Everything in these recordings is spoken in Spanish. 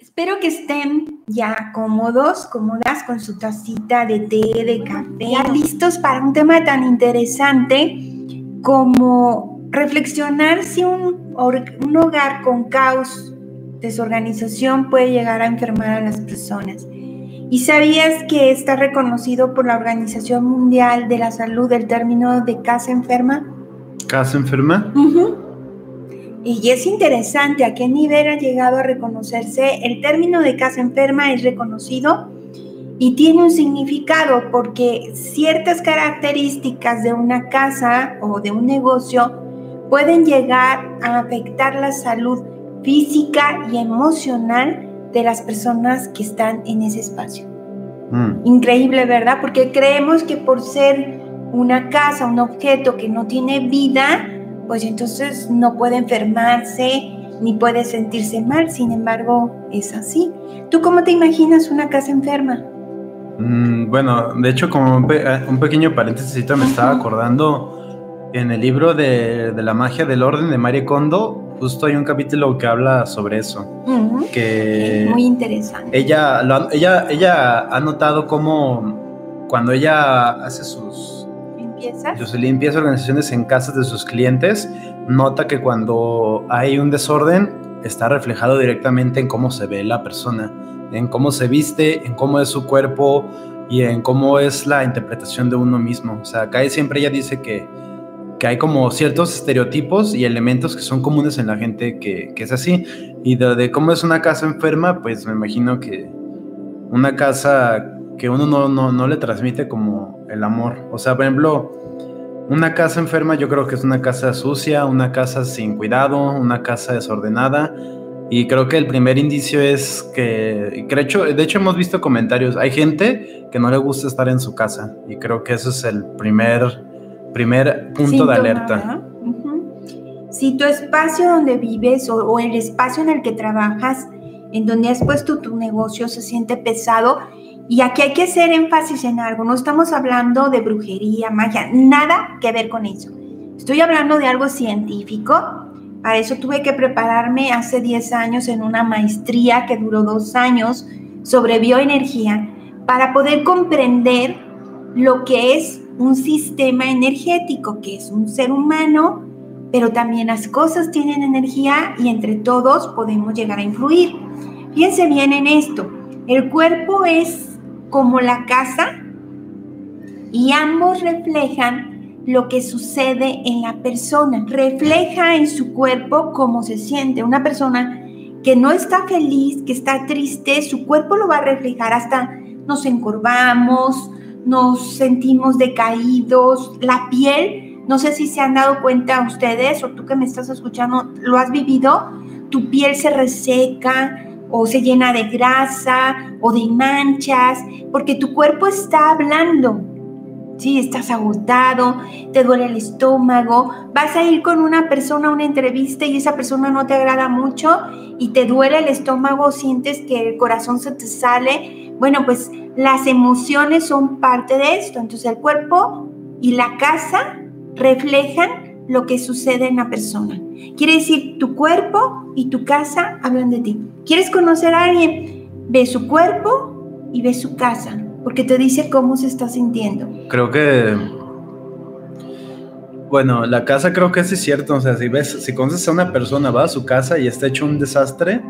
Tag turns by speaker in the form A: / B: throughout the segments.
A: Espero que estén ya cómodos, cómodas con su tacita de té, de café, ya listos para un tema tan interesante como reflexionar si un, un hogar con caos, desorganización puede llegar a enfermar a las personas. ¿Y sabías que está reconocido por la Organización Mundial de la Salud el término de casa enferma?
B: ¿Casa enferma?
A: Y es interesante a qué nivel ha llegado a reconocerse. El término de casa enferma es reconocido y tiene un significado porque ciertas características de una casa o de un negocio pueden llegar a afectar la salud física y emocional de las personas que están en ese espacio. Mm. Increíble, ¿verdad? Porque creemos que por ser una casa, un objeto que no tiene vida, pues entonces no puede enfermarse ni puede sentirse mal, sin embargo es así. ¿Tú cómo te imaginas una casa enferma?
B: Mm, bueno, de hecho como un, eh, pequeño paréntesis me estaba acordando en el libro de, la magia del orden de Marie Kondo, justo hay un capítulo que habla sobre eso. que
A: muy interesante.
B: Ella, ella, ella ha notado cómo cuando ella hace sus
A: limpiezas.
B: limpias organizaciones en casas de sus clientes, nota que cuando hay un desorden está reflejado directamente en cómo se ve la persona, en cómo se viste, en cómo es su cuerpo y en cómo es la interpretación de uno mismo. O sea, acá siempre ella dice que, que hay como ciertos estereotipos y elementos que son comunes en la gente que, que es así. Y de, de, cómo es una casa enferma, pues me imagino que una casa que uno no, no, no le transmite como el amor. O sea, por ejemplo, una casa enferma yo creo que es una casa sucia, una casa sin cuidado, una casa desordenada. Y creo que el primer indicio es que, de hecho, de hecho hemos visto comentarios, hay gente que no le gusta estar en su casa y creo que eso es el primer, primer punto de alerta.
A: Si tu espacio donde vives o, o el espacio en el que trabajas, en donde has puesto tu negocio, se siente pesado, y aquí hay que hacer énfasis en algo, no estamos hablando de brujería, magia, nada que ver con eso. Estoy hablando de algo científico. Para eso tuve que prepararme hace 10 años en una maestría que duró dos años sobre bioenergía para poder comprender lo que es un sistema energético, que es un ser humano, pero también las cosas tienen energía y entre todos podemos llegar a influir. Fíjense bien en esto. El cuerpo es como la casa y ambos reflejan lo que sucede en la persona. Refleja en su cuerpo cómo se siente. Una persona que no está feliz, que está triste, su cuerpo lo va a reflejar hasta nos encorvamos, nos sentimos decaídos, la piel, no sé si se han dado cuenta ustedes o tú que me estás escuchando, lo has vivido, tu piel se reseca, o se llena de grasa o de manchas, porque tu cuerpo está hablando. Sí, estás agotado, te duele el estómago, vas a ir con una persona a una entrevista y esa persona no te agrada mucho y te duele el estómago, sientes que el corazón se te sale. Bueno, pues las emociones son parte de esto. Entonces el cuerpo y la casa reflejan lo que sucede en la persona. Quiere decir, tu cuerpo y tu casa hablan de ti. ¿Quieres conocer a alguien? Ve su cuerpo y ve su casa, porque te dice cómo se está sintiendo.
B: Creo que bueno, la casa creo que sí es cierto, o sea, si ves, si conoces a una persona, va a su casa y está hecho un desastre,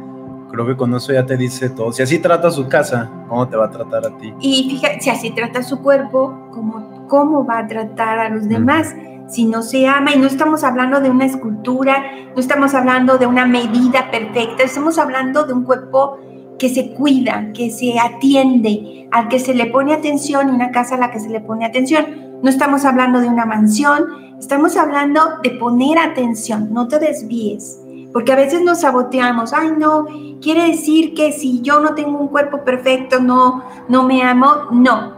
B: creo que con eso ya te dice todo. Si así trata su casa, ¿cómo te va a tratar a ti?
A: Y fíjate, si así trata su cuerpo, ¿cómo, cómo va a tratar a los demás? Si no se ama, y no estamos hablando de una escultura, no estamos hablando de una medida perfecta, estamos hablando de un cuerpo que se cuida, que se atiende, al que se le pone atención y una casa a la que se le pone atención. No estamos hablando de una mansión, estamos hablando de poner atención, no te desvíes, porque a veces nos saboteamos, ay no, quiere decir que si yo no tengo un cuerpo perfecto, no, no me amo, no.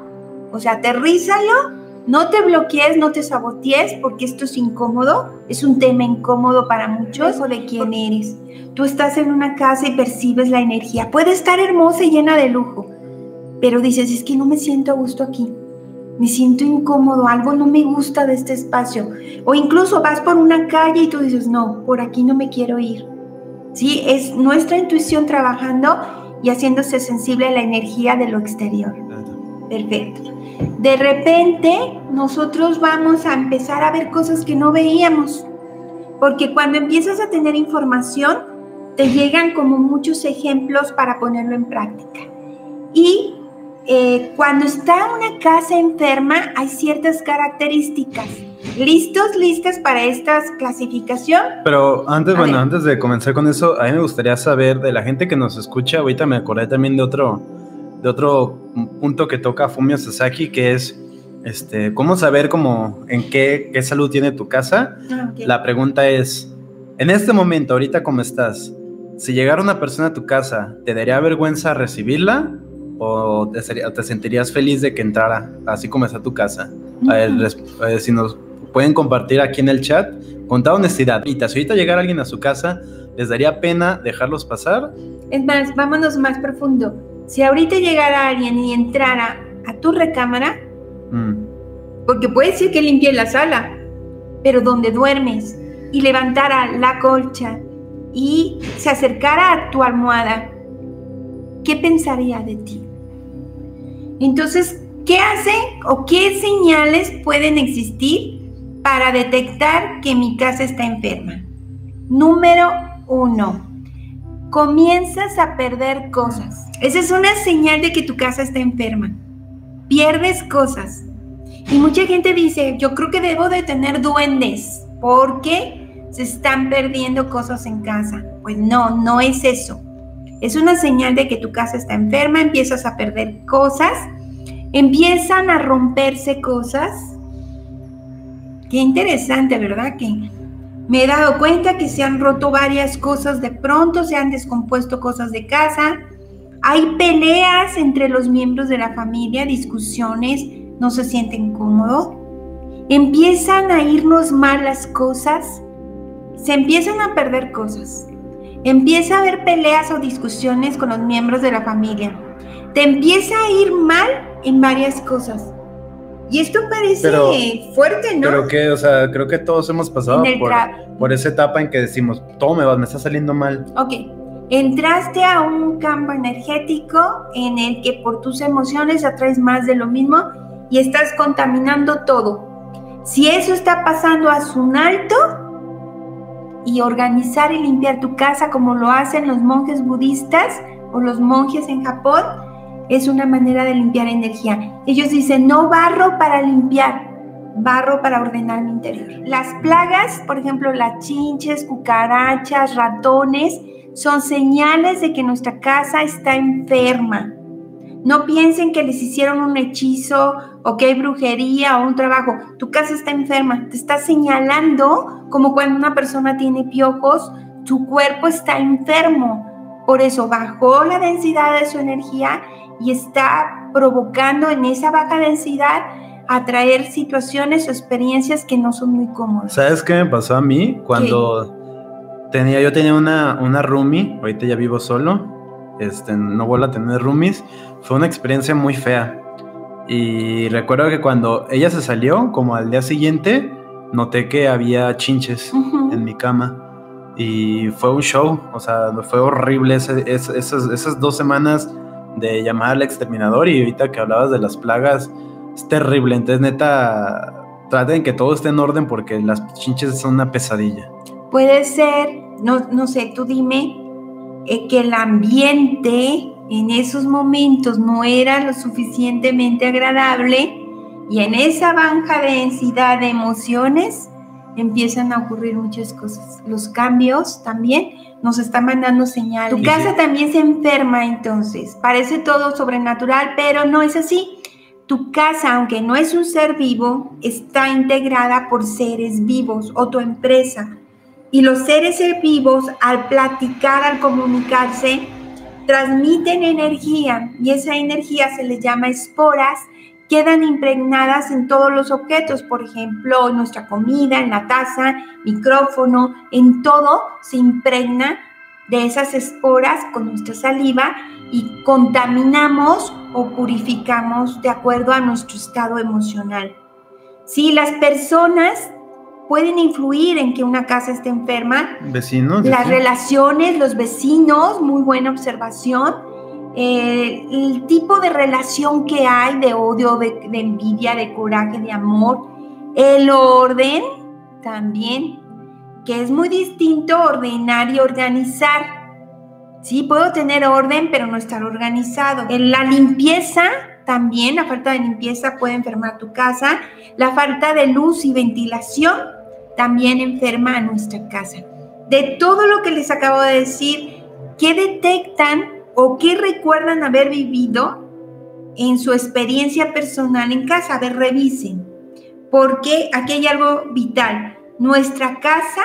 A: O sea, aterrízalo no te bloquees, no te sabotees, porque esto es incómodo, es un tema incómodo para muchos o de quién eres. Tú estás en una casa y percibes la energía. Puede estar hermosa y llena de lujo, pero dices, es que no me siento a gusto aquí. Me siento incómodo, algo no me gusta de este espacio. O incluso vas por una calle y tú dices, no, por aquí no me quiero ir. ¿sí? Es nuestra intuición trabajando y haciéndose sensible a la energía de lo exterior. Perfecto. De repente nosotros vamos a empezar a ver cosas que no veíamos, porque cuando empiezas a tener información, te llegan como muchos ejemplos para ponerlo en práctica. Y eh, cuando está una casa enferma, hay ciertas características. ¿Listos, listas para esta clasificación?
B: Pero antes, bueno, antes de comenzar con eso, a mí me gustaría saber de la gente que nos escucha, ahorita me acordé también de otro, de otro punto que toca Fumio Sasaki, que es este, cómo saber cómo, en qué, qué salud tiene tu casa. Ah, La pregunta es, en este momento, ahorita cómo estás, si llegara una persona a tu casa, ¿te daría vergüenza recibirla o te, te sentirías feliz de que entrara, así como está tu casa? A ver, si nos pueden compartir aquí en el chat, con toda honestidad. Y si ahorita llegara alguien a su casa, ¿les daría pena dejarlos pasar?
A: Es más, vámonos más profundo. Si ahorita llegara alguien y entrara a tu recámara, mm. porque puede ser que limpie la sala, pero donde duermes, y levantara la colcha y se acercara a tu almohada, ¿qué pensaría de ti? Entonces, ¿qué hace o qué señales pueden existir para detectar que mi casa está enferma. Número uno, comienzas a perder cosas. Esa es una señal de que tu casa está enferma. Pierdes cosas. Y mucha gente dice, yo creo que debo de tener duendes porque se están perdiendo cosas en casa. Pues no, no es eso. Es una señal de que tu casa está enferma, empiezas a perder cosas, empiezan a romperse cosas Qué interesante, ¿verdad? Que me he dado cuenta que se han roto varias cosas de pronto, se han descompuesto cosas de casa. Hay peleas entre los miembros de la familia, discusiones, no se sienten cómodos. Empiezan a irnos mal las cosas, se empiezan a perder cosas. Empieza a haber peleas o discusiones con los miembros de la familia. Te empieza a ir mal en varias cosas. Y esto parece fuerte, ¿no?
B: Pero que, o sea, creo que todos hemos pasado por, esa etapa en que decimos, todo me, va, me está saliendo mal.
A: Ok, entraste a un campo energético en el que por tus emociones atraes más de lo mismo y estás contaminando todo. Si eso está pasando a su alto y organizar y limpiar tu casa como lo hacen los monjes budistas o los monjes en Japón, es una manera de limpiar energía. Ellos dicen, no barro para limpiar, barro para ordenar mi interior. Las plagas, por ejemplo, las chinches, cucarachas, ratones, son señales de que nuestra casa está enferma. No piensen que les hicieron un hechizo o que hay brujería o un trabajo. Tu casa está enferma. Te está señalando como cuando una persona tiene piojos, tu cuerpo está enfermo. Por eso bajó la densidad de su energía y está provocando en esa baja densidad atraer situaciones o experiencias que no son muy cómodas.
B: ¿Sabes qué me pasó a mí cuando tenía yo tenía una una roomie, ahorita ya vivo solo, este no vuelvo a tener roomies, fue una experiencia muy fea. Y recuerdo que cuando ella se salió, como al día siguiente, noté que había chinches en mi cama. Y fue un show, o sea, fue horrible esas, esas dos semanas de llamar al exterminador y ahorita que hablabas de las plagas, es terrible. Entonces, neta, traten que todo esté en orden porque las chinches son una pesadilla.
A: Puede ser, no, no sé, tú dime, eh, que el ambiente en esos momentos no era lo suficientemente agradable y en esa baja densidad de emociones empiezan a ocurrir muchas cosas. Los cambios también nos están mandando señales. Tu casa también se enferma entonces. Parece todo sobrenatural, pero no es así. Tu casa, aunque no es un ser vivo, está integrada por seres vivos o tu empresa. Y los seres vivos, al platicar, al comunicarse, transmiten energía y esa energía se les llama esporas quedan impregnadas en todos los objetos, por ejemplo, en nuestra comida, en la taza, micrófono, en todo se impregna de esas esporas con nuestra saliva y contaminamos o purificamos de acuerdo a nuestro estado emocional. Si las personas pueden influir en que una casa esté enferma.
B: Vecinos.
A: Las relaciones, los vecinos, muy buena observación. Eh, el tipo de relación que hay de odio, de, envidia, de coraje, de amor. El orden también, que es muy distinto ordenar y organizar. Sí, puedo tener orden, pero no estar organizado. En la limpieza también, la falta de limpieza puede enfermar tu casa. La falta de luz y ventilación también enferma nuestra casa. De todo lo que les acabo de decir, ¿qué detectan o qué recuerdan haber vivido en su experiencia personal en casa? A ver, revisen. Porque aquí hay algo vital. Nuestra casa,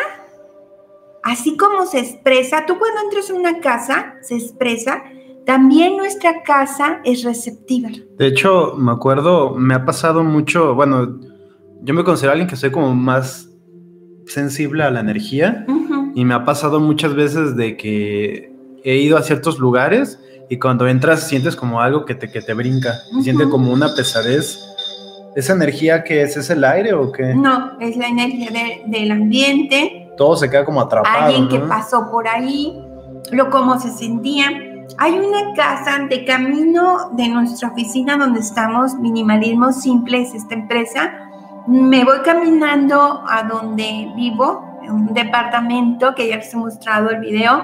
A: así como se expresa, tú cuando entras en una casa, se expresa, también nuestra casa es receptiva.
B: De hecho, me acuerdo, me ha pasado mucho, bueno, yo me considero alguien que soy como más sensible a la energía y me ha pasado muchas veces de que he ido a ciertos lugares y cuando entras sientes como algo que te, que te brinca,
A: Ujú.
B: sientes como una pesadez. ¿Esa energía que es? ¿Es el aire o qué?
A: No, es la energía de- del ambiente,
B: Todo se queda como atrapado.
A: alguien que pasó por ahí, lo cómo se sentía. Hay una casa de camino de nuestra oficina donde estamos, Minimalismo Simple es esta empresa. Me voy caminando a donde vivo, en un departamento que ya les he mostrado el video.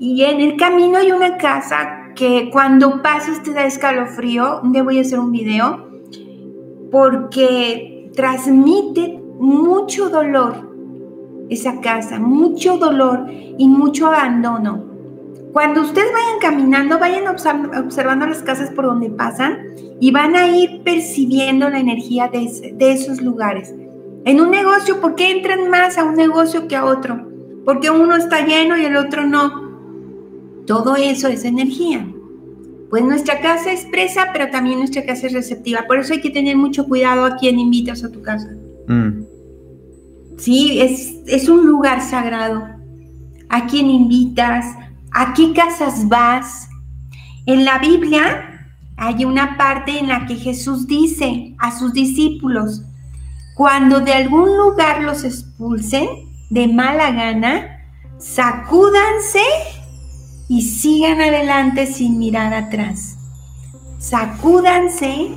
A: Y en el camino hay una casa que cuando pasas te da escalofrío. Un día voy a hacer un video porque transmite mucho dolor esa casa, mucho dolor y mucho abandono. Cuando ustedes vayan caminando, vayan observ- observando las casas por donde pasan y van a ir percibiendo la energía de, de esos lugares. En un negocio, ¿por qué entran más a un negocio que a otro? Porque uno está lleno y el otro no. Todo eso es energía. Pues nuestra casa expresa, pero también nuestra casa es receptiva. Por eso hay que tener mucho cuidado a quien invitas a tu casa.
B: Mm.
A: Sí, es, es un lugar sagrado. ¿A quién invitas? ¿A qué casas vas? En la Biblia hay una parte en la que Jesús dice a sus discípulos, cuando de algún lugar los expulsen de mala gana, sacúdanse y sigan adelante sin mirar atrás. Sacúdanse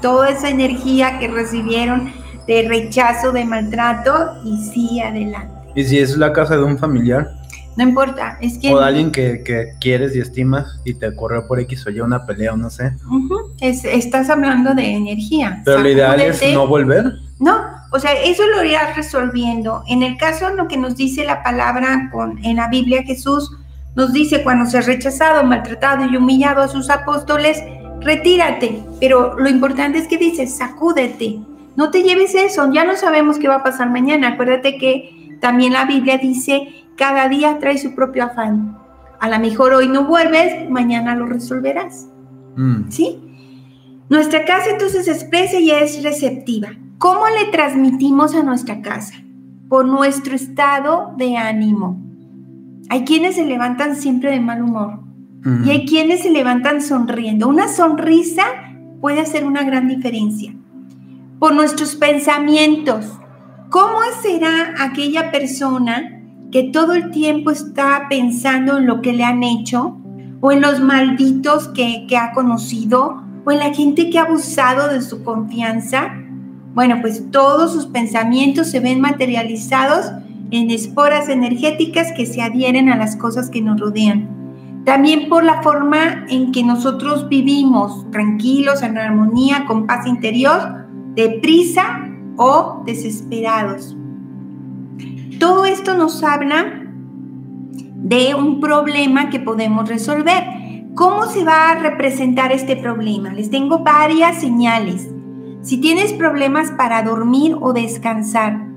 A: toda esa energía que recibieron de rechazo, de maltrato y sigue adelante.
B: ¿Y si es la casa de un familiar
A: No importa, es que
B: o de alguien que, que quieres y estimas y te ocurrió por X o Y una pelea o no sé?
A: Ujú, es- estás hablando de energía.
B: Pero lo ideal es no volver.
A: No, o sea, eso lo irás resolviendo. En el caso, lo que nos dice la palabra con, en la Biblia, Jesús nos dice cuando se ha rechazado, maltratado y humillado a sus apóstoles, retírate. Pero lo importante es que dice, sacúdete. No te lleves eso, ya no sabemos qué va a pasar mañana. Acuérdate que también la Biblia dice, cada día trae su propio afán. A lo mejor hoy no vuelves, mañana lo resolverás.
B: Mm.
A: ¿sí? Nuestra casa entonces expresa y es receptiva. ¿Cómo le transmitimos a nuestra casa? Por nuestro estado de ánimo. Hay quienes se levantan siempre de mal humor y hay quienes se levantan sonriendo. Una sonrisa puede hacer una gran diferencia. Por nuestros pensamientos. ¿Cómo será aquella persona que todo el tiempo está pensando en lo que le han hecho o en los malditos que, que ha conocido o en la gente que ha abusado de su confianza? Bueno, pues todos sus pensamientos se ven materializados en esporas energéticas que se adhieren a las cosas que nos rodean. También por la forma en que nosotros vivimos, tranquilos, en armonía, con paz interior, deprisa o desesperados. Todo esto nos habla de un problema que podemos resolver. ¿Cómo se va a representar este problema? Les tengo varias señales. Si tienes problemas para dormir o descansar,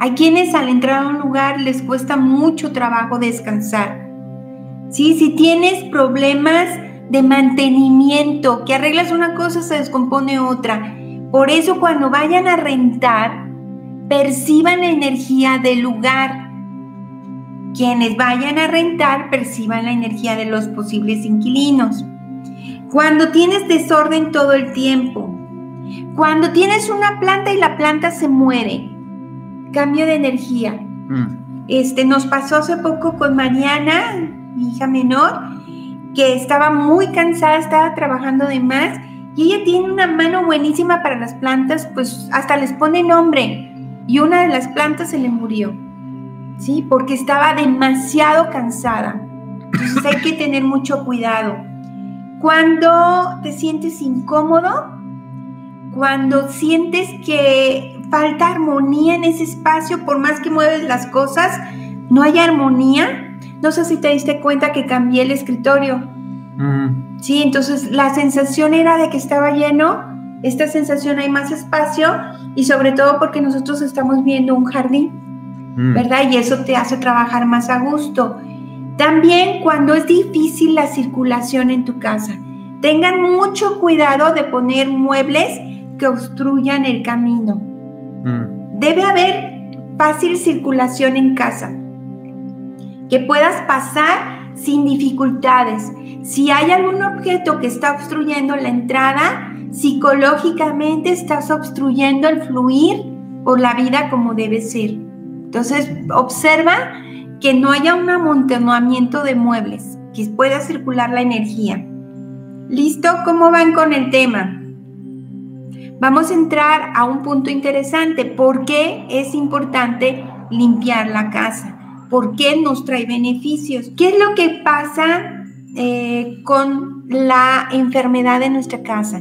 A: hay quienes al entrar a un lugar les cuesta mucho trabajo descansar. ¿Sí? Si tienes problemas de mantenimiento, que arreglas una cosa, se descompone otra. Por eso cuando vayan a rentar, perciban la energía del lugar. Quienes vayan a rentar, perciban la energía de los posibles inquilinos. Cuando tienes desorden todo el tiempo. Cuando tienes una planta y la planta se muere. Cambio de energía. Mm. Este, nos pasó hace poco con Mariana, mi hija menor, que estaba muy cansada, estaba trabajando de más y ella tiene una mano buenísima para las plantas, pues hasta les pone nombre. Y una de las plantas se le murió, ¿sí? Porque estaba demasiado cansada. Entonces hay que tener mucho cuidado. Cuando te sientes incómodo, cuando sientes que falta armonía en ese espacio, por más que mueves las cosas, no hay armonía. No sé si te diste cuenta que cambié el escritorio. Mm. Sí, entonces la sensación era de que estaba lleno, esta sensación hay más espacio y sobre todo porque nosotros estamos viendo un jardín, mm. ¿verdad? Y eso te hace trabajar más a gusto. También cuando es difícil la circulación en tu casa, tengan mucho cuidado de poner muebles que obstruyan el camino. Mm. Debe haber fácil circulación en casa, que puedas pasar sin dificultades. Si hay algún objeto que está obstruyendo la entrada, psicológicamente estás obstruyendo el fluir por la vida como debe ser. Entonces, observa que no haya un amontonamiento de muebles, que pueda circular la energía. ¿Listo? ¿Cómo van con el tema? Vamos a entrar a un punto interesante. ¿Por qué es importante limpiar la casa? ¿Por qué nos trae beneficios? ¿Qué es lo que pasa eh, con la enfermedad de nuestra casa?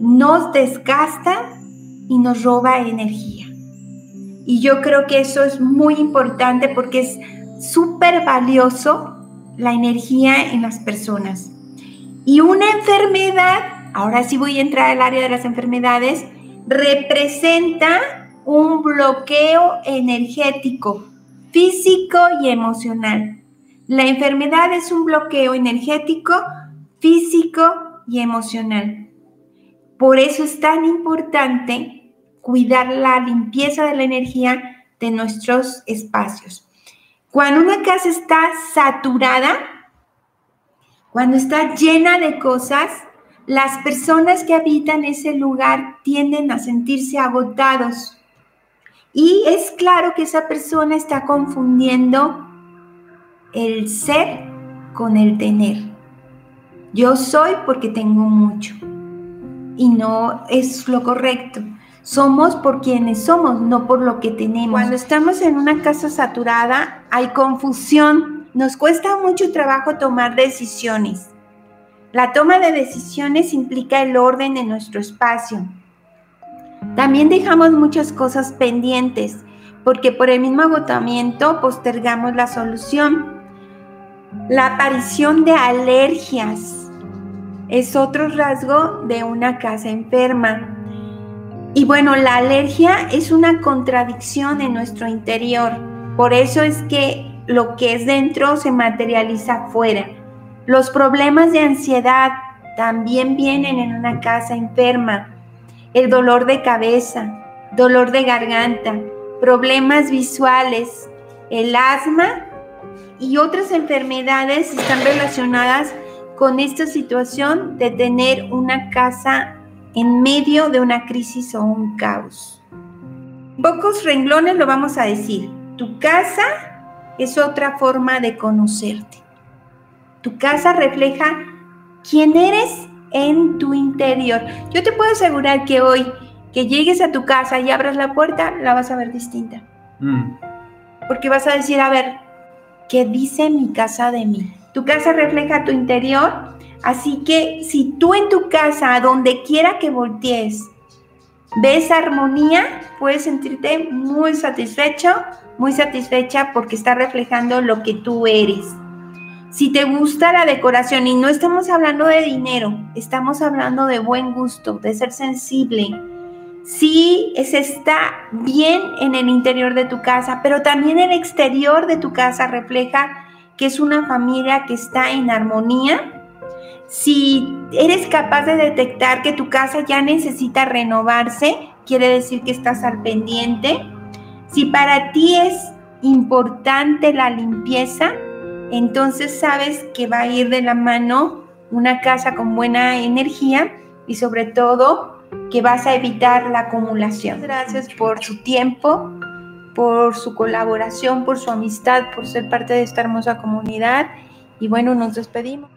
A: Nos desgasta y nos roba energía. Y yo creo que eso es muy importante porque es súper valioso la energía en las personas. Y una enfermedad ahora sí voy a entrar al área de las enfermedades, representa un bloqueo energético, físico y emocional. La enfermedad es un bloqueo energético, físico y emocional. Por eso es tan importante cuidar la limpieza de la energía de nuestros espacios. Cuando una casa está saturada, cuando está llena de cosas, las personas que habitan ese lugar tienden a sentirse agotados. Y es claro que esa persona está confundiendo el ser con el tener. Yo soy porque tengo mucho. Y no es lo correcto. Somos por quienes somos, no por lo que tenemos. Cuando estamos en una casa saturada, hay confusión. Nos cuesta mucho trabajo tomar decisiones. La toma de decisiones implica el orden en nuestro espacio. También dejamos muchas cosas pendientes porque por el mismo agotamiento postergamos la solución. La aparición de alergias es otro rasgo de una casa enferma. Y bueno, la alergia es una contradicción en nuestro interior. Por eso es que lo que es dentro se materializa afuera. Los problemas de ansiedad también vienen en una casa enferma. El dolor de cabeza, dolor de garganta, problemas visuales, el asma y otras enfermedades están relacionadas con esta situación de tener una casa en medio de una crisis o un caos. Pocos renglones lo vamos a decir. Tu casa es otra forma de conocerte. Tu casa refleja quién eres en tu interior. Yo te puedo asegurar que hoy que llegues a tu casa y abras la puerta, la vas a ver distinta. Mm. Porque vas a decir, a ver, ¿qué dice mi casa de mí? Tu casa refleja tu interior, así que si tú en tu casa, a donde quiera que voltees, ves armonía, puedes sentirte muy satisfecho, muy satisfecha porque está reflejando lo que tú eres. Si te gusta la decoración, y no estamos hablando de dinero, estamos hablando de buen gusto, de ser sensible. Si es está bien en el interior de tu casa, pero también el exterior de tu casa refleja que es una familia que está en armonía. Si eres capaz de detectar que tu casa ya necesita renovarse, quiere decir que estás al pendiente. Si para ti es importante la limpieza, entonces sabes que va a ir de la mano una casa con buena energía y sobre todo que vas a evitar la acumulación. Gracias por su tiempo por su colaboración, por su amistad, por ser parte de esta hermosa comunidad. Y bueno, nos despedimos.